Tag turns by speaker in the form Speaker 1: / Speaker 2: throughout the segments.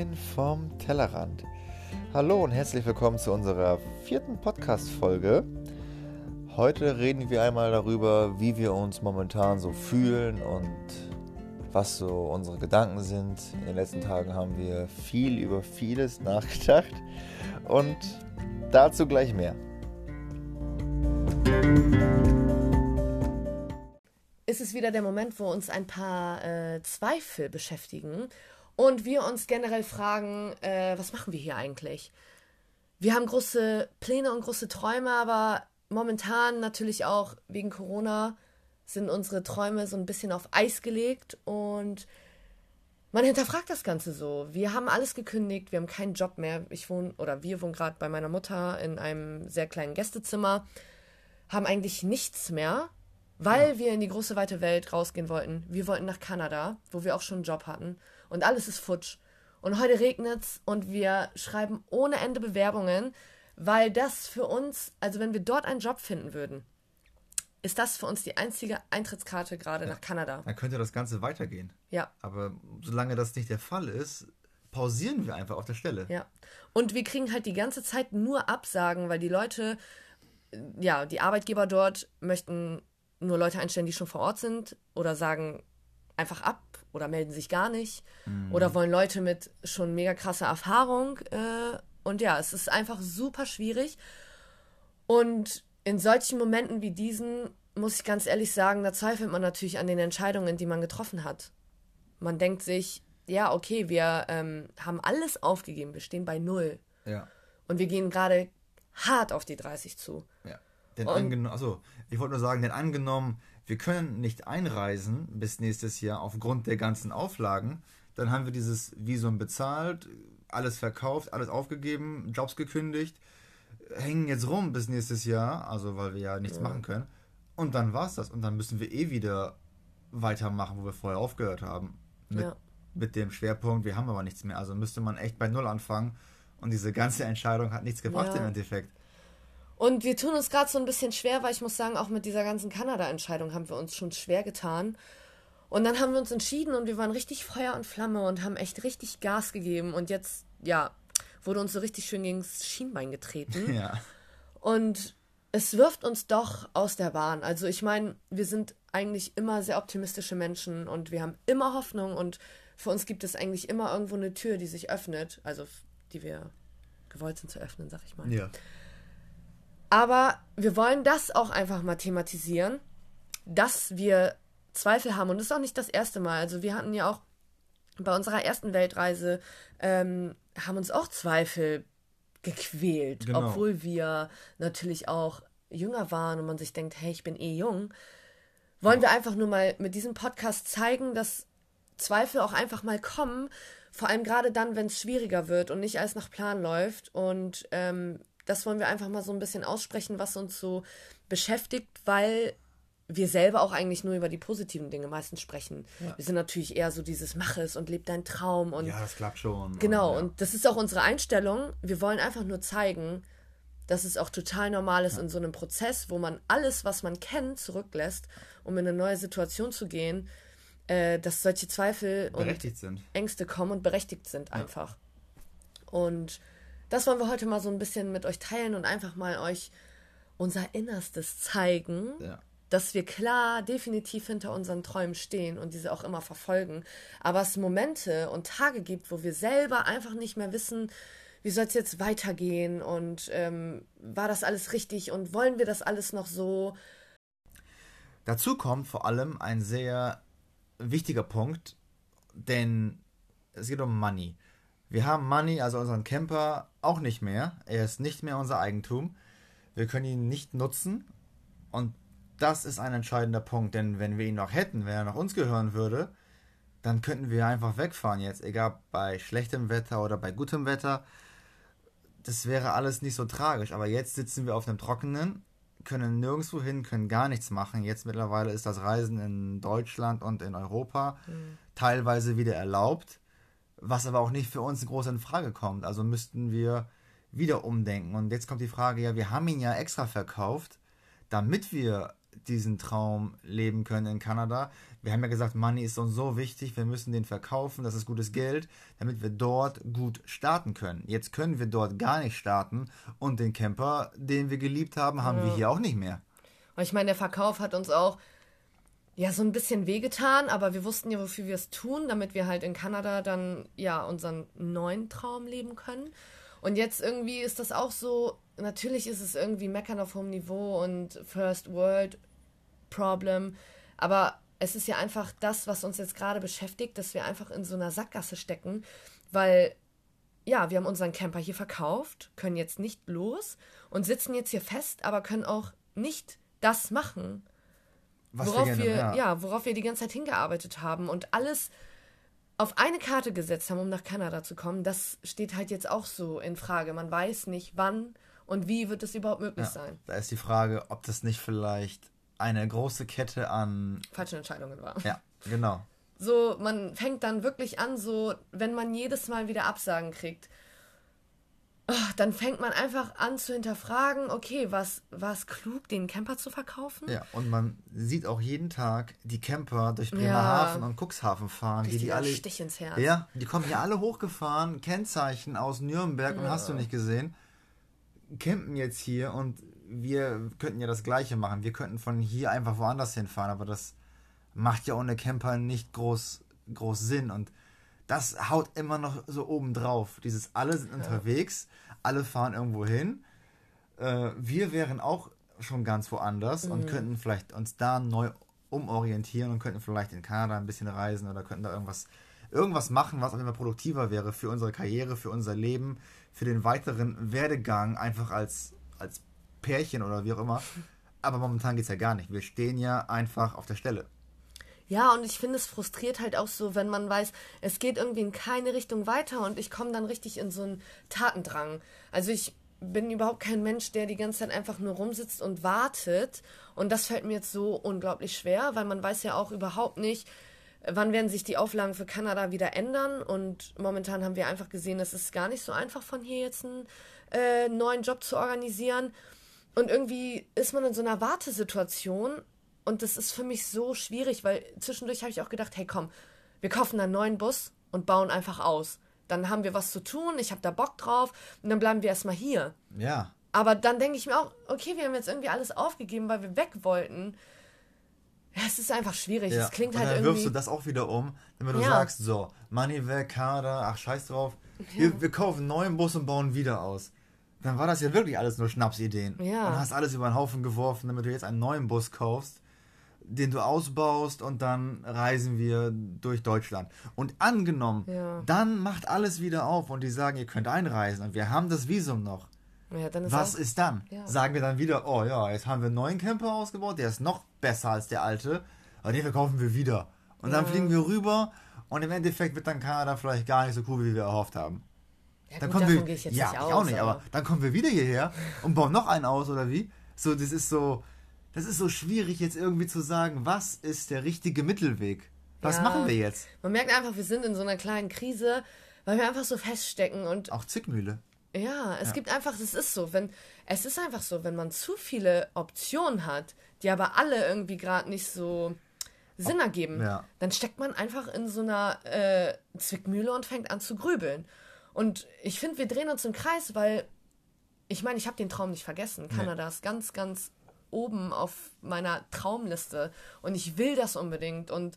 Speaker 1: Moin vom Tellerrand. Hallo und herzlich willkommen zu unserer vierten Podcast-Folge. Heute reden wir einmal darüber, wie wir uns momentan so fühlen und was so unsere Gedanken sind. In den letzten Tagen haben wir viel über vieles nachgedacht und dazu gleich mehr.
Speaker 2: Ist es wieder der Moment, wo uns ein paar äh, Zweifel beschäftigen und wir uns generell fragen, äh, was machen wir hier eigentlich? Wir haben große Pläne und große Träume, aber momentan natürlich auch wegen Corona sind unsere Träume so ein bisschen auf Eis gelegt und man hinterfragt das Ganze so. Wir haben alles gekündigt, wir haben keinen Job mehr. Ich wohne oder wir wohnen gerade bei meiner Mutter in einem sehr kleinen Gästezimmer, haben eigentlich nichts mehr, weil ja. wir in die große weite Welt rausgehen wollten. Wir wollten nach Kanada, wo wir auch schon einen Job hatten und alles ist futsch. Und heute regnet's und wir schreiben ohne Ende Bewerbungen, weil das für uns, also wenn wir dort einen Job finden würden, ist das für uns die einzige Eintrittskarte gerade ja, nach Kanada.
Speaker 1: Dann könnte das Ganze weitergehen.
Speaker 2: Ja.
Speaker 1: Aber solange das nicht der Fall ist, pausieren wir einfach auf der Stelle.
Speaker 2: Ja. Und wir kriegen halt die ganze Zeit nur Absagen, weil die Leute, ja, die Arbeitgeber dort möchten nur Leute einstellen, die schon vor Ort sind oder sagen einfach ab oder melden sich gar nicht mhm. oder wollen Leute mit schon mega krasser Erfahrung. Äh, und ja, es ist einfach super schwierig. Und in solchen Momenten wie diesen, muss ich ganz ehrlich sagen, da zweifelt man natürlich an den Entscheidungen, die man getroffen hat. Man denkt sich, ja, okay, wir ähm, haben alles aufgegeben, wir stehen bei null.
Speaker 1: Ja.
Speaker 2: Und wir gehen gerade hart auf die 30 zu.
Speaker 1: Ja. Denn angenommen, also ich wollte nur sagen, denn angenommen, wir können nicht einreisen bis nächstes Jahr aufgrund der ganzen Auflagen, dann haben wir dieses Visum bezahlt, alles verkauft, alles aufgegeben, Jobs gekündigt hängen jetzt rum bis nächstes Jahr, also weil wir ja nichts ja. machen können. Und dann war's das. Und dann müssen wir eh wieder weitermachen, wo wir vorher aufgehört haben. Mit, ja. mit dem Schwerpunkt, wir haben aber nichts mehr. Also müsste man echt bei Null anfangen. Und diese ganze Entscheidung hat nichts gebracht ja. im Endeffekt.
Speaker 2: Und wir tun uns gerade so ein bisschen schwer, weil ich muss sagen, auch mit dieser ganzen Kanada-Entscheidung haben wir uns schon schwer getan. Und dann haben wir uns entschieden und wir waren richtig Feuer und Flamme und haben echt richtig Gas gegeben. Und jetzt, ja, wurde uns so richtig schön gegen das Schienbein getreten.
Speaker 1: Ja.
Speaker 2: Und es wirft uns doch aus der Bahn. Also ich meine, wir sind eigentlich immer sehr optimistische Menschen und wir haben immer Hoffnung und für uns gibt es eigentlich immer irgendwo eine Tür, die sich öffnet, also die wir gewollt sind zu öffnen, sag ich mal.
Speaker 1: Ja.
Speaker 2: Aber wir wollen das auch einfach mal thematisieren, dass wir Zweifel haben und das ist auch nicht das erste Mal. Also wir hatten ja auch bei unserer ersten Weltreise ähm, haben uns auch Zweifel gequält, genau. obwohl wir natürlich auch jünger waren und man sich denkt, hey, ich bin eh jung. Wollen wir einfach nur mal mit diesem Podcast zeigen, dass Zweifel auch einfach mal kommen, vor allem gerade dann, wenn es schwieriger wird und nicht alles nach Plan läuft. Und ähm, das wollen wir einfach mal so ein bisschen aussprechen, was uns so beschäftigt, weil wir selber auch eigentlich nur über die positiven Dinge meistens sprechen. Ja. Wir sind natürlich eher so dieses Mach es und leb deinen Traum und
Speaker 1: ja, das klappt schon.
Speaker 2: Genau
Speaker 1: und,
Speaker 2: ja. und das ist auch unsere Einstellung. Wir wollen einfach nur zeigen, dass es auch total normal ist ja. in so einem Prozess, wo man alles, was man kennt, zurücklässt, um in eine neue Situation zu gehen, äh, dass solche Zweifel und
Speaker 1: sind.
Speaker 2: Ängste kommen und berechtigt sind einfach. Und das wollen wir heute mal so ein bisschen mit euch teilen und einfach mal euch unser Innerstes zeigen.
Speaker 1: Ja
Speaker 2: dass wir klar definitiv hinter unseren Träumen stehen und diese auch immer verfolgen, aber es Momente und Tage gibt, wo wir selber einfach nicht mehr wissen, wie soll es jetzt weitergehen und ähm, war das alles richtig und wollen wir das alles noch so?
Speaker 1: Dazu kommt vor allem ein sehr wichtiger Punkt, denn es geht um Money. Wir haben Money, also unseren Camper, auch nicht mehr. Er ist nicht mehr unser Eigentum. Wir können ihn nicht nutzen und das ist ein entscheidender Punkt, denn wenn wir ihn noch hätten, wenn er noch uns gehören würde, dann könnten wir einfach wegfahren jetzt, egal bei schlechtem Wetter oder bei gutem Wetter. Das wäre alles nicht so tragisch, aber jetzt sitzen wir auf dem Trockenen, können nirgendwo hin, können gar nichts machen. Jetzt mittlerweile ist das Reisen in Deutschland und in Europa mhm. teilweise wieder erlaubt, was aber auch nicht für uns groß in Frage kommt. Also müssten wir wieder umdenken. Und jetzt kommt die Frage, ja, wir haben ihn ja extra verkauft, damit wir diesen Traum leben können in Kanada. Wir haben ja gesagt, Money ist uns so wichtig, wir müssen den verkaufen, das ist gutes Geld, damit wir dort gut starten können. Jetzt können wir dort gar nicht starten und den Camper, den wir geliebt haben, haben ja. wir hier auch nicht mehr.
Speaker 2: Und ich meine, der Verkauf hat uns auch ja so ein bisschen wehgetan, aber wir wussten ja, wofür wir es tun, damit wir halt in Kanada dann ja unseren neuen Traum leben können. Und jetzt irgendwie ist das auch so, natürlich ist es irgendwie Meckern auf hohem Niveau und First World Problem, aber es ist ja einfach das, was uns jetzt gerade beschäftigt, dass wir einfach in so einer Sackgasse stecken, weil ja, wir haben unseren Camper hier verkauft, können jetzt nicht los und sitzen jetzt hier fest, aber können auch nicht das machen, was worauf wir, wir ja. ja, worauf wir die ganze Zeit hingearbeitet haben und alles auf eine Karte gesetzt haben, um nach Kanada zu kommen, das steht halt jetzt auch so in Frage. Man weiß nicht, wann und wie wird es überhaupt möglich ja, sein.
Speaker 1: Da ist die Frage, ob das nicht vielleicht eine große Kette an
Speaker 2: falschen Entscheidungen war.
Speaker 1: Ja, genau.
Speaker 2: So, man fängt dann wirklich an, so, wenn man jedes Mal wieder Absagen kriegt, dann fängt man einfach an zu hinterfragen, okay, was war es klug, den Camper zu verkaufen?
Speaker 1: Ja, und man sieht auch jeden Tag die Camper durch Bremerhaven ja. und Cuxhaven fahren. Die, die alle, Stich ins Herz. Ja, die kommen hier alle hochgefahren, Kennzeichen aus Nürnberg ja. und hast du nicht gesehen. Campen jetzt hier und wir könnten ja das Gleiche machen. Wir könnten von hier einfach woanders hinfahren, aber das macht ja ohne Camper nicht groß, groß Sinn und das haut immer noch so oben drauf. Dieses alle sind unterwegs, alle fahren irgendwo hin. Äh, wir wären auch schon ganz woanders mhm. und könnten vielleicht uns da neu umorientieren und könnten vielleicht in Kanada ein bisschen reisen oder könnten da irgendwas, irgendwas machen, was auch immer produktiver wäre für unsere Karriere, für unser Leben, für den weiteren Werdegang, einfach als, als Pärchen oder wie auch immer. Aber momentan geht es ja gar nicht. Wir stehen ja einfach auf der Stelle.
Speaker 2: Ja, und ich finde, es frustriert halt auch so, wenn man weiß, es geht irgendwie in keine Richtung weiter und ich komme dann richtig in so einen Tatendrang. Also ich bin überhaupt kein Mensch, der die ganze Zeit einfach nur rumsitzt und wartet. Und das fällt mir jetzt so unglaublich schwer, weil man weiß ja auch überhaupt nicht, wann werden sich die Auflagen für Kanada wieder ändern. Und momentan haben wir einfach gesehen, es ist gar nicht so einfach, von hier jetzt einen äh, neuen Job zu organisieren. Und irgendwie ist man in so einer Wartesituation und das ist für mich so schwierig, weil zwischendurch habe ich auch gedacht, hey komm, wir kaufen einen neuen Bus und bauen einfach aus. Dann haben wir was zu tun, ich habe da Bock drauf und dann bleiben wir erstmal hier. Ja. Aber dann denke ich mir auch, okay, wir haben jetzt irgendwie alles aufgegeben, weil wir weg wollten. Ja, es ist einfach schwierig. Ja. Es klingt
Speaker 1: und halt dann irgendwie. wirfst du das auch wieder um, wenn du ja. sagst, so, Money weg, Kader, ach scheiß drauf. Ja. Wir, wir kaufen einen neuen Bus und bauen wieder aus. Dann war das ja wirklich alles nur Schnapsideen. Ja. Und hast alles über den Haufen geworfen, damit du jetzt einen neuen Bus kaufst den du ausbaust und dann reisen wir durch Deutschland. Und angenommen, ja. dann macht alles wieder auf und die sagen, ihr könnt einreisen und wir haben das Visum noch. Ja, ist Was ist dann? Ja. Sagen wir dann wieder, oh ja, jetzt haben wir einen neuen Camper ausgebaut, der ist noch besser als der alte, aber den verkaufen wir wieder. Und dann fliegen wir rüber und im Endeffekt wird dann Kanada vielleicht gar nicht so cool, wie wir erhofft haben. Ja, dann gut, kommen wir, ich jetzt ja, nicht ich aus, auch nicht, aber, aber dann kommen wir wieder hierher und bauen noch einen aus oder wie? So, das ist so, das ist so schwierig jetzt irgendwie zu sagen, was ist der richtige Mittelweg? Was ja, machen wir jetzt?
Speaker 2: Man merkt einfach, wir sind in so einer kleinen Krise, weil wir einfach so feststecken und.
Speaker 1: Auch Zickmühle.
Speaker 2: Ja, es ja. gibt einfach, es ist so, wenn, es ist einfach so, wenn man zu viele Optionen hat, die aber alle irgendwie gerade nicht so Sinn ergeben, ja. dann steckt man einfach in so einer äh, Zwickmühle und fängt an zu grübeln. Und ich finde, wir drehen uns im Kreis, weil ich meine, ich habe den Traum nicht vergessen. Kanada nee. ist ganz, ganz oben auf meiner Traumliste und ich will das unbedingt und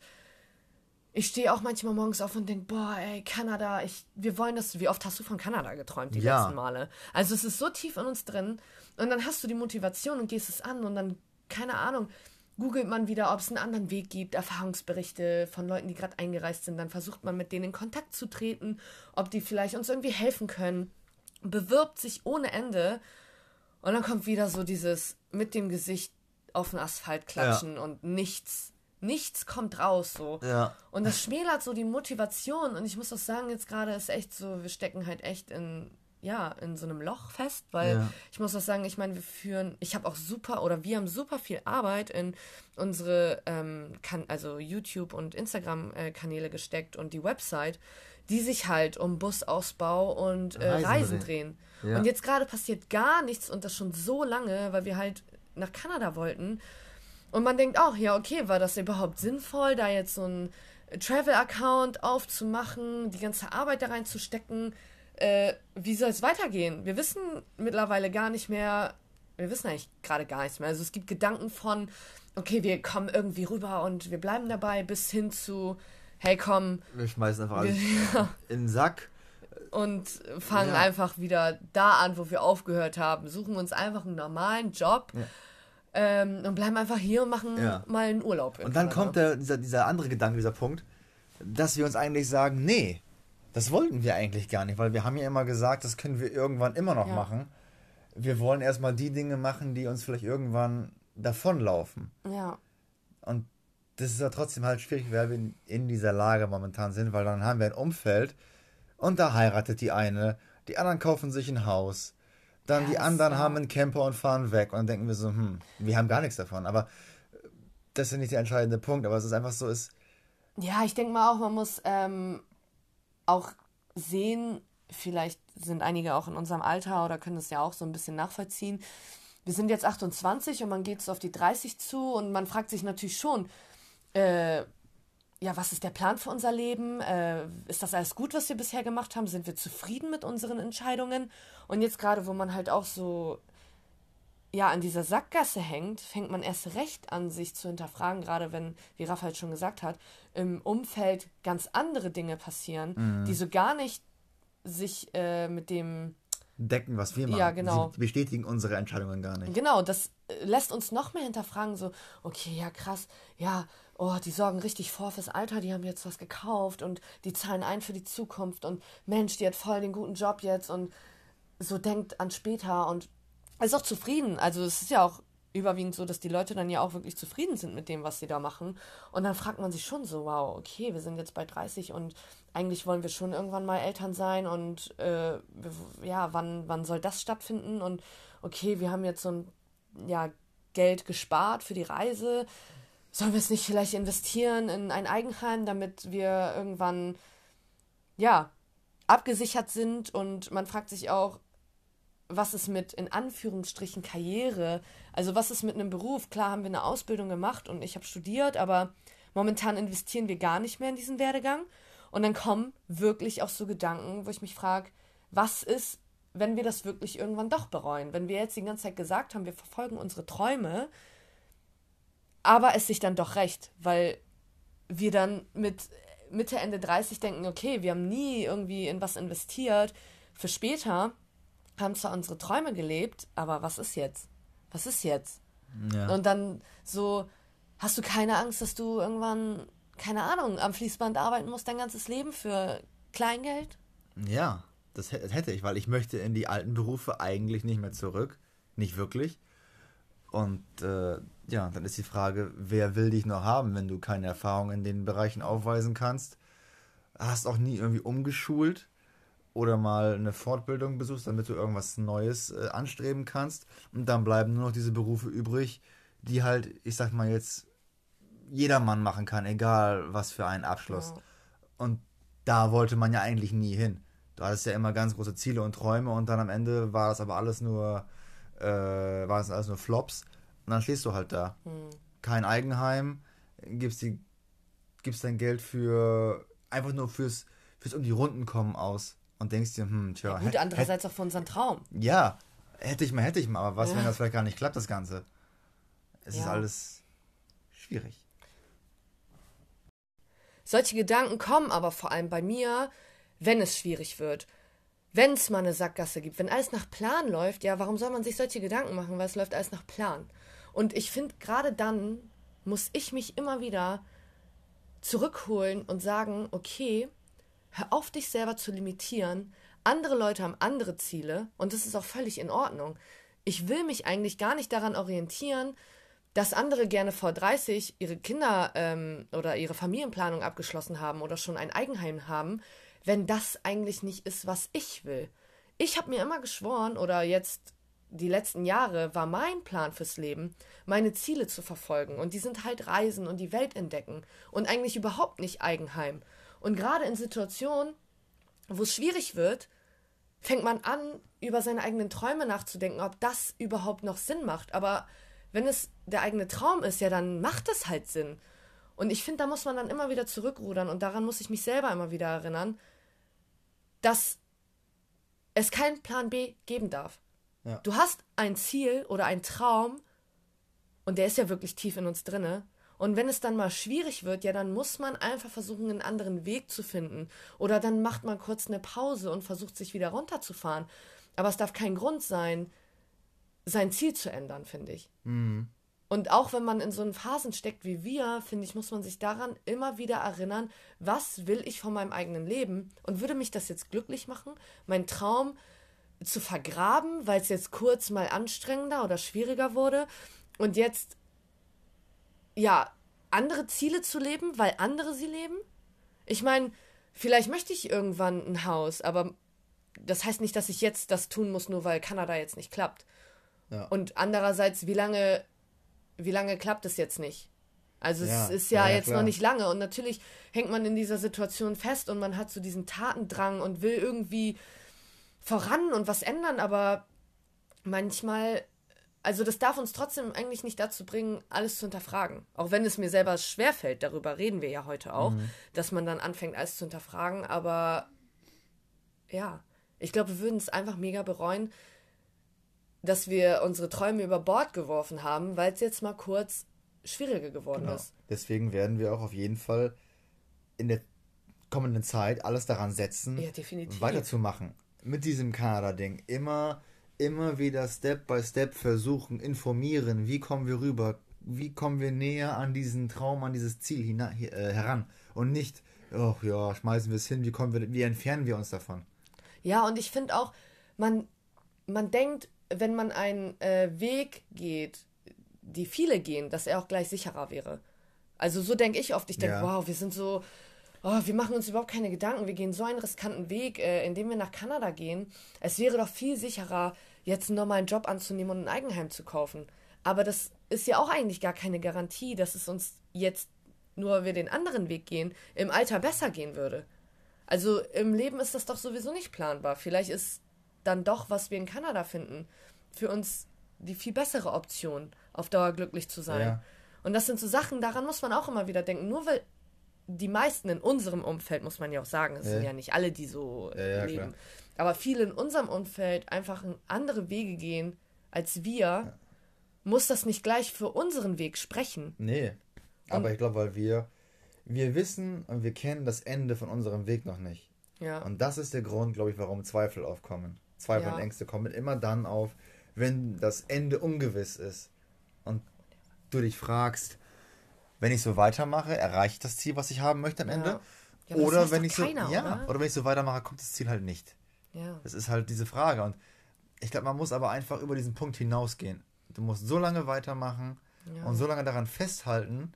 Speaker 2: ich stehe auch manchmal morgens auf und denke, boah, ey, Kanada, ich, wir wollen das. Wie oft hast du von Kanada geträumt, die ja. letzten Male? Also es ist so tief in uns drin. Und dann hast du die Motivation und gehst es an und dann, keine Ahnung, googelt man wieder, ob es einen anderen Weg gibt, Erfahrungsberichte von Leuten, die gerade eingereist sind. Dann versucht man mit denen in Kontakt zu treten, ob die vielleicht uns irgendwie helfen können. Bewirbt sich ohne Ende und dann kommt wieder so dieses mit dem Gesicht auf den Asphalt klatschen ja. und nichts, nichts kommt raus so. Ja. Und das schmälert so die Motivation. Und ich muss auch sagen, jetzt gerade ist echt so, wir stecken halt echt in, ja, in so einem Loch fest, weil ja. ich muss auch sagen, ich meine, wir führen, ich habe auch super oder wir haben super viel Arbeit in unsere, ähm, kan also YouTube und Instagram-Kanäle gesteckt und die Website die sich halt um Busausbau und äh, Reisen, Reisen drehen. Ja. Und jetzt gerade passiert gar nichts und das schon so lange, weil wir halt nach Kanada wollten. Und man denkt auch, ja, okay, war das überhaupt sinnvoll, da jetzt so ein Travel-Account aufzumachen, die ganze Arbeit da reinzustecken? Äh, wie soll es weitergehen? Wir wissen mittlerweile gar nicht mehr, wir wissen eigentlich gerade gar nichts mehr. Also es gibt Gedanken von, okay, wir kommen irgendwie rüber und wir bleiben dabei, bis hin zu, hey komm. Wir schmeißen einfach alles ja. in den Sack. Und fangen ja. einfach wieder da an, wo wir aufgehört haben. Suchen uns einfach einen normalen Job. Ja ähm, und bleiben einfach hier und machen ja. mal einen Urlaub.
Speaker 1: Und dann kommt der, dieser, dieser andere Gedanke, dieser Punkt, dass wir uns eigentlich sagen, nee, das wollten wir eigentlich gar nicht, weil wir haben ja immer gesagt, das können wir irgendwann immer noch ja. machen. Wir wollen erstmal die Dinge machen, die uns vielleicht irgendwann davonlaufen. Ja. Und das ist ja trotzdem halt schwierig, weil wir in dieser Lage momentan sind, weil dann haben wir ein Umfeld und da heiratet die eine, die anderen kaufen sich ein Haus, dann ja, die anderen haben einen Camper und fahren weg. Und dann denken wir so, hm, wir haben gar nichts davon. Aber das ist nicht der entscheidende Punkt. Aber es ist einfach so, ist.
Speaker 2: Ja, ich denke mal auch, man muss ähm, auch sehen, vielleicht sind einige auch in unserem Alter oder können das ja auch so ein bisschen nachvollziehen. Wir sind jetzt 28 und man geht so auf die 30 zu und man fragt sich natürlich schon, äh, ja, was ist der Plan für unser Leben? Äh, ist das alles gut, was wir bisher gemacht haben? Sind wir zufrieden mit unseren Entscheidungen? Und jetzt gerade, wo man halt auch so ja an dieser Sackgasse hängt, fängt man erst recht an, sich zu hinterfragen, gerade wenn, wie Raphael schon gesagt hat, im Umfeld ganz andere Dinge passieren, mhm. die so gar nicht sich äh, mit dem
Speaker 1: decken, was wir machen. Ja, genau. Sie bestätigen unsere Entscheidungen gar nicht.
Speaker 2: Genau, das äh, lässt uns noch mehr hinterfragen, so, okay, ja, krass, ja, oh, die sorgen richtig vor fürs Alter, die haben jetzt was gekauft und die zahlen ein für die Zukunft und Mensch, die hat voll den guten Job jetzt und so denkt an später und ist auch zufrieden. Also es ist ja auch überwiegend so, dass die Leute dann ja auch wirklich zufrieden sind mit dem, was sie da machen. Und dann fragt man sich schon so, wow, okay, wir sind jetzt bei 30 und eigentlich wollen wir schon irgendwann mal Eltern sein und äh, ja, wann, wann soll das stattfinden? Und okay, wir haben jetzt so ein ja, Geld gespart für die Reise. Sollen wir es nicht vielleicht investieren in ein Eigenheim, damit wir irgendwann ja abgesichert sind? Und man fragt sich auch, was ist mit in Anführungsstrichen Karriere? Also was ist mit einem Beruf? Klar haben wir eine Ausbildung gemacht und ich habe studiert, aber momentan investieren wir gar nicht mehr in diesen Werdegang. Und dann kommen wirklich auch so Gedanken, wo ich mich frage, was ist, wenn wir das wirklich irgendwann doch bereuen? Wenn wir jetzt die ganze Zeit gesagt haben, wir verfolgen unsere Träume, aber es sich dann doch recht, weil wir dann mit Mitte, Ende 30 denken, okay, wir haben nie irgendwie in was investiert für später haben zwar unsere Träume gelebt, aber was ist jetzt? Was ist jetzt? Ja. Und dann so, hast du keine Angst, dass du irgendwann, keine Ahnung, am Fließband arbeiten musst, dein ganzes Leben für Kleingeld?
Speaker 1: Ja, das hätte ich, weil ich möchte in die alten Berufe eigentlich nicht mehr zurück. Nicht wirklich. Und äh, ja, dann ist die Frage, wer will dich noch haben, wenn du keine Erfahrung in den Bereichen aufweisen kannst? Hast auch nie irgendwie umgeschult oder mal eine Fortbildung besuchst, damit du irgendwas Neues äh, anstreben kannst. Und dann bleiben nur noch diese Berufe übrig, die halt, ich sag mal jetzt, jedermann machen kann, egal was für einen Abschluss. Ja. Und da wollte man ja eigentlich nie hin. Du hattest ja immer ganz große Ziele und Träume und dann am Ende war das aber alles nur, äh, war das alles nur Flops. Und dann stehst du halt da. Hm. Kein Eigenheim, gibst, die, gibst dein Geld für einfach nur fürs, fürs um die Runden kommen aus und denkst dir, hm, tja.
Speaker 2: Ja, gut, andererseits auch für unseren Traum.
Speaker 1: Ja, hätte ich mal, hätte ich mal, aber was, ja. wenn das vielleicht gar nicht klappt, das Ganze? Es ja. ist alles schwierig.
Speaker 2: Solche Gedanken kommen aber vor allem bei mir, wenn es schwierig wird. Wenn es mal eine Sackgasse gibt, wenn alles nach Plan läuft, ja, warum soll man sich solche Gedanken machen, weil es läuft alles nach Plan. Und ich finde, gerade dann muss ich mich immer wieder zurückholen und sagen, okay, Hör auf, dich selber zu limitieren. Andere Leute haben andere Ziele und das ist auch völlig in Ordnung. Ich will mich eigentlich gar nicht daran orientieren, dass andere gerne vor 30 ihre Kinder ähm, oder ihre Familienplanung abgeschlossen haben oder schon ein Eigenheim haben, wenn das eigentlich nicht ist, was ich will. Ich habe mir immer geschworen oder jetzt die letzten Jahre war mein Plan fürs Leben, meine Ziele zu verfolgen und die sind halt Reisen und die Welt entdecken und eigentlich überhaupt nicht Eigenheim. Und gerade in Situationen, wo es schwierig wird, fängt man an, über seine eigenen Träume nachzudenken, ob das überhaupt noch Sinn macht. Aber wenn es der eigene Traum ist, ja, dann macht es halt Sinn. Und ich finde, da muss man dann immer wieder zurückrudern und daran muss ich mich selber immer wieder erinnern, dass es keinen Plan B geben darf. Ja. Du hast ein Ziel oder einen Traum und der ist ja wirklich tief in uns drinne. Und wenn es dann mal schwierig wird, ja, dann muss man einfach versuchen, einen anderen Weg zu finden. Oder dann macht man kurz eine Pause und versucht, sich wieder runterzufahren. Aber es darf kein Grund sein, sein Ziel zu ändern, finde ich. Mhm. Und auch wenn man in so einen Phasen steckt wie wir, finde ich, muss man sich daran immer wieder erinnern, was will ich von meinem eigenen Leben und würde mich das jetzt glücklich machen, meinen Traum zu vergraben, weil es jetzt kurz mal anstrengender oder schwieriger wurde und jetzt ja andere Ziele zu leben, weil andere sie leben? Ich meine, vielleicht möchte ich irgendwann ein Haus, aber das heißt nicht, dass ich jetzt das tun muss, nur weil Kanada jetzt nicht klappt. Ja. Und andererseits, wie lange, wie lange klappt es jetzt nicht? Also ja, es ist ja, ja jetzt klar. noch nicht lange und natürlich hängt man in dieser Situation fest und man hat so diesen Tatendrang und will irgendwie voran und was ändern, aber manchmal, also das darf uns trotzdem eigentlich nicht dazu bringen, alles zu hinterfragen. Auch wenn es mir selber schwerfällt, darüber reden wir ja heute auch, mhm. dass man dann anfängt, alles zu hinterfragen, aber ja, ich glaube, wir würden es einfach mega bereuen, dass wir unsere Träume über Bord geworfen haben, weil es jetzt mal kurz schwieriger geworden genau. ist.
Speaker 1: Deswegen werden wir auch auf jeden Fall in der kommenden Zeit alles daran setzen, ja, weiterzumachen. Mit diesem Kanada-Ding. Immer, immer wieder Step by Step versuchen, informieren, wie kommen wir rüber, wie kommen wir näher an diesen Traum, an dieses Ziel äh, heran. Und nicht, oh ja, schmeißen wir es hin, wie, kommen wir, wie entfernen wir uns davon.
Speaker 2: Ja, und ich finde auch, man, man denkt, wenn man einen äh, Weg geht, die viele gehen, dass er auch gleich sicherer wäre. Also so denke ich oft. Ich denke, ja. wow, wir sind so, oh, wir machen uns überhaupt keine Gedanken. Wir gehen so einen riskanten Weg, äh, indem wir nach Kanada gehen. Es wäre doch viel sicherer, jetzt einen normalen Job anzunehmen und ein Eigenheim zu kaufen. Aber das ist ja auch eigentlich gar keine Garantie, dass es uns jetzt, nur wir den anderen Weg gehen, im Alter besser gehen würde. Also im Leben ist das doch sowieso nicht planbar. Vielleicht ist dann doch, was wir in Kanada finden, für uns die viel bessere Option, auf Dauer glücklich zu sein. Ja. Und das sind so Sachen, daran muss man auch immer wieder denken. Nur weil die meisten in unserem Umfeld, muss man ja auch sagen, es ja. sind ja nicht alle, die so ja, leben, klar. aber viele in unserem Umfeld einfach andere Wege gehen als wir, muss das nicht gleich für unseren Weg sprechen.
Speaker 1: Nee. Aber und, ich glaube, weil wir, wir wissen und wir kennen das Ende von unserem Weg noch nicht. Ja. Und das ist der Grund, glaube ich, warum Zweifel aufkommen. Zweifel und Ängste kommen immer dann auf, wenn das Ende ungewiss ist. Und du dich fragst, wenn ich so weitermache, erreiche ich das Ziel, was ich haben möchte am ja. Ende? Ja, oder wenn ich so keiner, ja, oder? oder? wenn ich so weitermache, kommt das Ziel halt nicht. Ja. Das ist halt diese Frage und ich glaube, man muss aber einfach über diesen Punkt hinausgehen. Du musst so lange weitermachen ja. und so lange daran festhalten,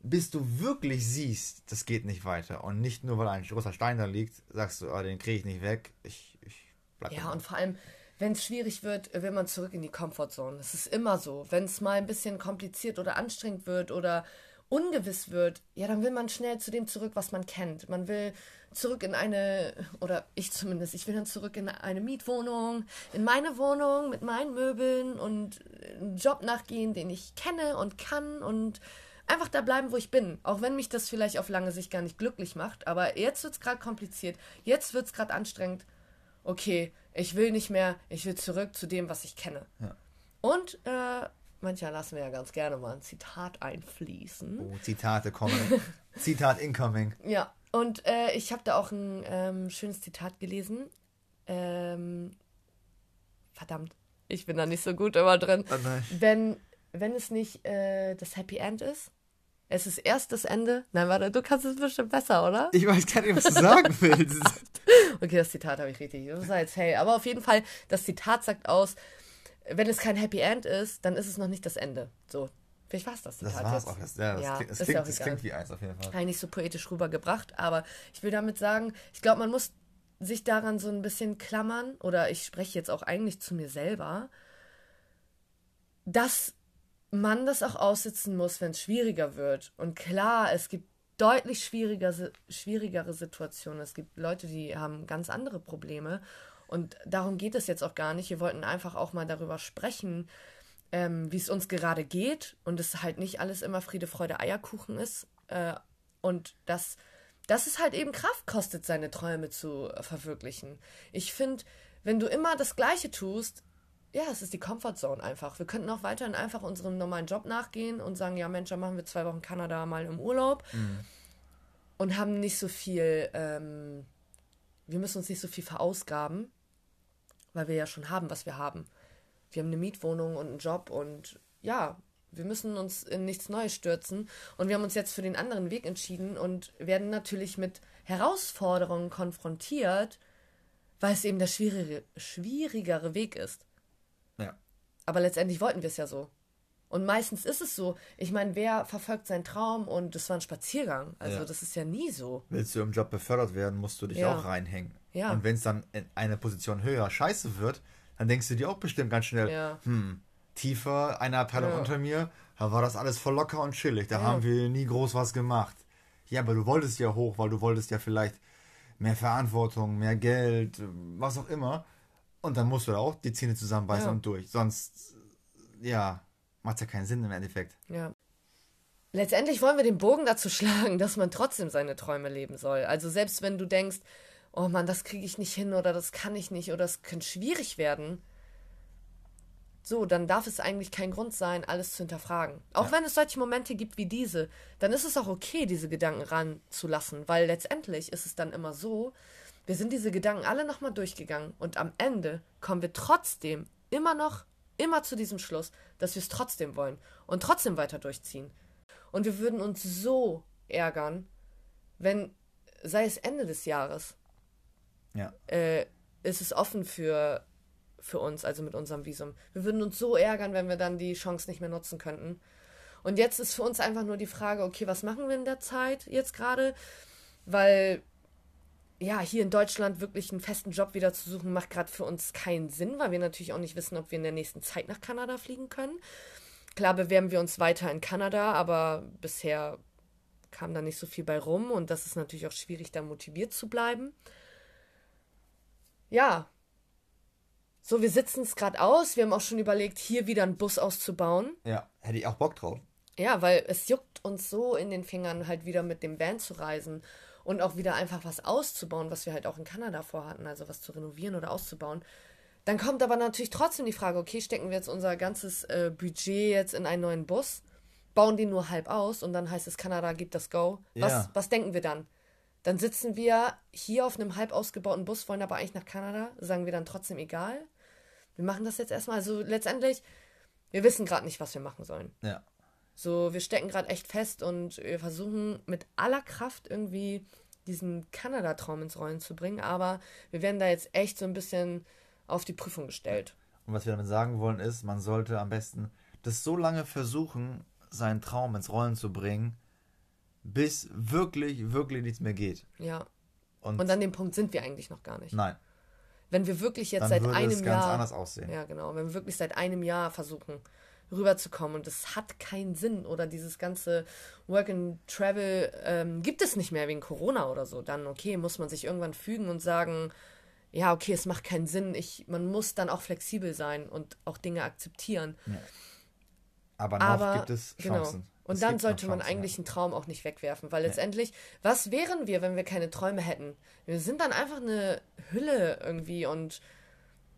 Speaker 1: bis du wirklich siehst, das geht nicht weiter. Und nicht nur, weil ein großer Stein da liegt, sagst du, oh, den kriege ich nicht weg, ich, ich
Speaker 2: bleib Ja, und vor allem, wenn es schwierig wird, will man zurück in die Comfortzone. Das ist immer so. Wenn es mal ein bisschen kompliziert oder anstrengend wird oder ungewiss wird, ja, dann will man schnell zu dem zurück, was man kennt. Man will zurück in eine, oder ich zumindest, ich will dann zurück in eine Mietwohnung, in meine Wohnung mit meinen Möbeln und einen Job nachgehen, den ich kenne und kann und einfach da bleiben, wo ich bin. Auch wenn mich das vielleicht auf lange Sicht gar nicht glücklich macht. Aber jetzt wird es gerade kompliziert. Jetzt wird es gerade anstrengend. Okay, ich will nicht mehr. Ich will zurück zu dem, was ich kenne. Ja. Und äh, manchmal lassen wir ja ganz gerne mal ein Zitat einfließen.
Speaker 1: Oh, Zitate kommen. Zitat incoming.
Speaker 2: Ja, und äh, ich habe da auch ein ähm, schönes Zitat gelesen. Ähm, verdammt, ich bin da nicht so gut immer drin. Oh wenn, wenn es nicht äh, das Happy End ist, es ist erst das Ende. Nein, warte, du kannst es bestimmt besser, oder?
Speaker 1: Ich weiß gar nicht, was du sagen willst.
Speaker 2: okay, das Zitat habe ich richtig. Das war jetzt hey. Aber auf jeden Fall, das Zitat sagt aus, wenn es kein Happy End ist, dann ist es noch nicht das Ende. So. Vielleicht war es das Zitat. Das war es auch. Das, ja, das, ja, klingt, das, klingt, das klingt wie eins auf jeden Fall. Habe ich nicht so poetisch rübergebracht, aber ich will damit sagen, ich glaube, man muss sich daran so ein bisschen klammern, oder ich spreche jetzt auch eigentlich zu mir selber, dass man das auch aussitzen muss, wenn es schwieriger wird. Und klar, es gibt deutlich schwieriger, schwierigere Situationen. Es gibt Leute, die haben ganz andere Probleme. Und darum geht es jetzt auch gar nicht. Wir wollten einfach auch mal darüber sprechen, ähm, wie es uns gerade geht und es halt nicht alles immer Friede, Freude, Eierkuchen ist. Äh, und dass, dass es halt eben Kraft kostet, seine Träume zu verwirklichen. Ich finde, wenn du immer das Gleiche tust, ja, es ist die Comfortzone einfach. Wir könnten auch weiterhin einfach unserem normalen Job nachgehen und sagen, ja Mensch, dann machen wir zwei Wochen Kanada mal im Urlaub mhm. und haben nicht so viel, ähm, wir müssen uns nicht so viel verausgaben, weil wir ja schon haben, was wir haben. Wir haben eine Mietwohnung und einen Job und ja, wir müssen uns in nichts Neues stürzen. Und wir haben uns jetzt für den anderen Weg entschieden und werden natürlich mit Herausforderungen konfrontiert, weil es eben der schwierige, schwierigere Weg ist. Aber letztendlich wollten wir es ja so. Und meistens ist es so. Ich meine, wer verfolgt seinen Traum und das war ein Spaziergang? Also ja. das ist ja nie so.
Speaker 1: Willst du im Job befördert werden, musst du dich ja. auch reinhängen. Ja. Und wenn es dann in eine Position höher scheiße wird, dann denkst du dir auch bestimmt ganz schnell, ja. hm, tiefer, eine Abteilung unter mir, da war das alles voll locker und chillig. Da haben wir nie groß was gemacht. Ja, aber du wolltest ja hoch, weil du wolltest ja vielleicht mehr Verantwortung, mehr Geld, was auch immer. Und dann musst du da auch die Zähne zusammenbeißen ja. und durch. Sonst, ja, macht ja keinen Sinn im Endeffekt.
Speaker 2: Ja. Letztendlich wollen wir den Bogen dazu schlagen, dass man trotzdem seine Träume leben soll. Also selbst wenn du denkst, oh Mann, das kriege ich nicht hin oder das kann ich nicht oder es könnte schwierig werden, so, dann darf es eigentlich kein Grund sein, alles zu hinterfragen. Auch ja. wenn es solche Momente gibt wie diese, dann ist es auch okay, diese Gedanken ranzulassen, weil letztendlich ist es dann immer so, wir sind diese Gedanken alle nochmal durchgegangen und am Ende kommen wir trotzdem immer noch, immer zu diesem Schluss, dass wir es trotzdem wollen und trotzdem weiter durchziehen. Und wir würden uns so ärgern, wenn, sei es Ende des Jahres, ja. äh, ist es offen für, für uns, also mit unserem Visum. Wir würden uns so ärgern, wenn wir dann die Chance nicht mehr nutzen könnten. Und jetzt ist für uns einfach nur die Frage, okay, was machen wir in der Zeit jetzt gerade? Weil ja, hier in Deutschland wirklich einen festen Job wieder zu suchen, macht gerade für uns keinen Sinn, weil wir natürlich auch nicht wissen, ob wir in der nächsten Zeit nach Kanada fliegen können. Klar bewerben wir uns weiter in Kanada, aber bisher kam da nicht so viel bei rum und das ist natürlich auch schwierig, da motiviert zu bleiben. Ja. So, wir sitzen es gerade aus. Wir haben auch schon überlegt, hier wieder einen Bus auszubauen.
Speaker 1: Ja, hätte ich auch Bock drauf.
Speaker 2: Ja, weil es juckt uns so in den Fingern, halt wieder mit dem Van zu reisen und auch wieder einfach was auszubauen, was wir halt auch in Kanada vorhatten, also was zu renovieren oder auszubauen. Dann kommt aber natürlich trotzdem die Frage, okay, stecken wir jetzt unser ganzes äh, Budget jetzt in einen neuen Bus, bauen den nur halb aus und dann heißt es, Kanada gibt das Go. Was, ja. was denken wir dann? Dann sitzen wir hier auf einem halb ausgebauten Bus, wollen aber eigentlich nach Kanada, sagen wir dann trotzdem egal. Wir machen das jetzt erstmal. Also letztendlich, wir wissen gerade nicht, was wir machen sollen. Ja. So, wir stecken gerade echt fest und wir versuchen mit aller Kraft irgendwie diesen Kanada-Traum ins Rollen zu bringen, aber wir werden da jetzt echt so ein bisschen auf die Prüfung gestellt.
Speaker 1: Und was wir damit sagen wollen ist, man sollte am besten das so lange versuchen, seinen Traum ins Rollen zu bringen, bis wirklich, wirklich nichts mehr geht.
Speaker 2: Ja. Und, und an dem Punkt sind wir eigentlich noch gar nicht. Nein. Wenn wir wirklich jetzt seit einem es ganz Jahr. anders aussehen. Ja, genau. Wenn wir wirklich seit einem Jahr versuchen, rüberzukommen. Und das hat keinen Sinn. Oder dieses ganze Work and Travel ähm, gibt es nicht mehr wegen Corona oder so. Dann, okay, muss man sich irgendwann fügen und sagen, ja, okay, es macht keinen Sinn. Ich, man muss dann auch flexibel sein und auch Dinge akzeptieren. Ja. Aber noch Aber, gibt es genau. Chancen. Genau. Und es dann sollte man eigentlich einen Traum auch nicht wegwerfen, weil letztendlich, was wären wir, wenn wir keine Träume hätten? Wir sind dann einfach eine Hülle irgendwie und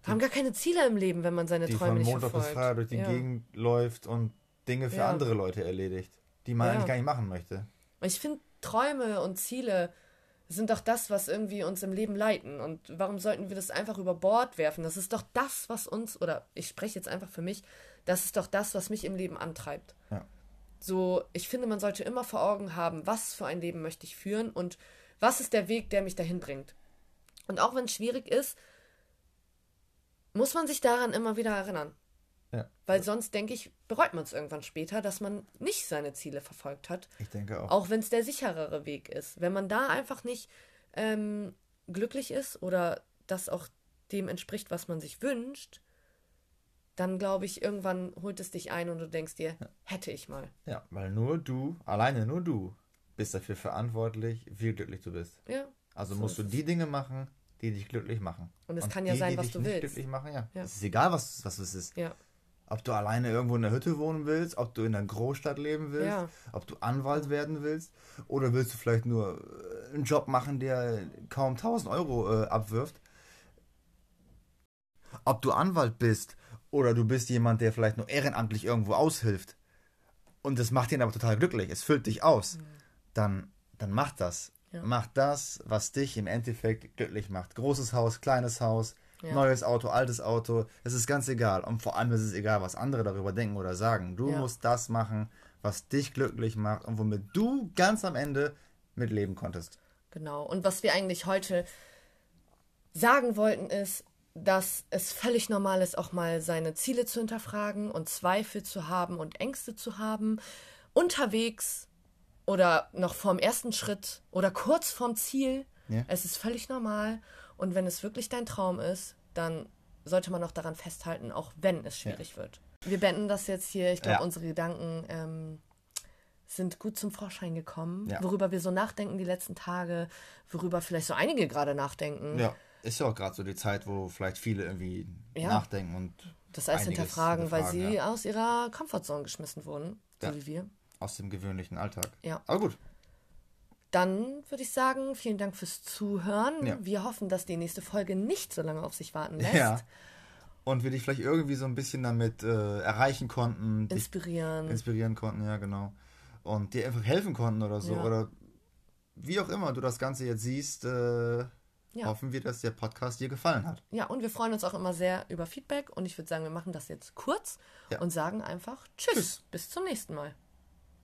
Speaker 2: haben gar keine Ziele im Leben, wenn man seine die Träume nicht Montag verfolgt. bis
Speaker 1: Freitag durch die ja. Gegend läuft und Dinge für ja. andere Leute erledigt, die man ja. eigentlich gar nicht machen möchte.
Speaker 2: Ich finde, Träume und Ziele sind doch das, was irgendwie uns im Leben leiten. Und warum sollten wir das einfach über Bord werfen? Das ist doch das, was uns, oder ich spreche jetzt einfach für mich, das ist doch das, was mich im Leben antreibt. Ja. So, ich finde, man sollte immer vor Augen haben, was für ein Leben möchte ich führen und was ist der Weg, der mich dahin bringt. Und auch wenn es schwierig ist, muss man sich daran immer wieder erinnern. Ja. Weil sonst, denke ich, bereut man es irgendwann später, dass man nicht seine Ziele verfolgt hat.
Speaker 1: Ich denke auch.
Speaker 2: Auch wenn es der sicherere Weg ist. Wenn man da einfach nicht ähm, glücklich ist oder das auch dem entspricht, was man sich wünscht, dann glaube ich, irgendwann holt es dich ein und du denkst dir, ja. hätte ich mal.
Speaker 1: Ja, weil nur du, alleine nur du, bist dafür verantwortlich, wie glücklich du bist. Ja. Also so musst du die Dinge machen, die dich glücklich machen. Und es kann ja die, sein, die was du nicht willst. glücklich machen, ja. ja. Es ist egal, was, was es ist. Ja. Ob du alleine irgendwo in der Hütte wohnen willst, ob du in einer Großstadt leben willst,
Speaker 2: Ja.
Speaker 1: ob du Anwalt werden willst oder willst du vielleicht nur äh, einen Job machen, der kaum 1000 Euro äh, abwirft. Ob du Anwalt bist oder du bist jemand, der vielleicht nur ehrenamtlich irgendwo aushilft und das macht ihn aber total glücklich, es füllt dich aus, dann, dann mach das.
Speaker 2: Ja.
Speaker 1: Mach das, was dich im Endeffekt glücklich macht. Großes Haus, kleines Haus,
Speaker 2: Ja.
Speaker 1: neues Auto, altes Auto, es ist ganz egal. Und vor allem ist es egal, was andere darüber denken oder sagen. Du
Speaker 2: Ja.
Speaker 1: musst das machen, was dich glücklich macht und womit du ganz am Ende mitleben konntest.
Speaker 2: Genau. Und was wir eigentlich heute sagen wollten, ist, dass es völlig normal ist, auch mal seine Ziele zu hinterfragen und Zweifel zu haben und Ängste zu haben. Unterwegs oder noch vorm ersten Schritt oder kurz vorm Ziel.
Speaker 1: Ja.
Speaker 2: Es ist völlig normal. Und wenn es wirklich dein Traum ist, dann sollte man auch daran festhalten, auch wenn es schwierig wird. Wir beenden das jetzt hier. Ich glaube,
Speaker 1: Ja.
Speaker 2: unsere Gedanken ähm, sind gut zum Vorschein gekommen,
Speaker 1: Ja.
Speaker 2: worüber wir so nachdenken die letzten Tage, worüber vielleicht so einige gerade nachdenken.
Speaker 1: Ja, ist ja auch gerade so die Zeit, wo vielleicht viele irgendwie
Speaker 2: Ja.
Speaker 1: nachdenken und
Speaker 2: Das alles
Speaker 1: einiges
Speaker 2: hinterfragen, weil sie
Speaker 1: ja,
Speaker 2: aus ihrer Komfortzone geschmissen wurden, so
Speaker 1: Ja.
Speaker 2: wie wir.
Speaker 1: Aus dem gewöhnlichen Alltag.
Speaker 2: Ja.
Speaker 1: Aber gut,
Speaker 2: Dann würde ich sagen, vielen Dank fürs Zuhören.
Speaker 1: Ja.
Speaker 2: Wir hoffen, dass die nächste Folge nicht so lange auf sich warten lässt.
Speaker 1: ja. Und wir dich vielleicht irgendwie so ein bisschen damit äh, erreichen konnten,
Speaker 2: Inspirieren.
Speaker 1: inspirieren konnten, ja genau. Und dir einfach helfen konnten oder so.
Speaker 2: Ja.
Speaker 1: Oder wie auch immer du das Ganze jetzt siehst, äh,
Speaker 2: Ja.
Speaker 1: hoffen wir, dass der Podcast dir gefallen hat.
Speaker 2: ja, und wir freuen uns auch immer sehr über Feedback. Und ich würde sagen, wir machen das jetzt kurz
Speaker 1: Ja.
Speaker 2: und sagen einfach Tschüss.
Speaker 1: Tschüss.
Speaker 2: Bis zum nächsten Mal.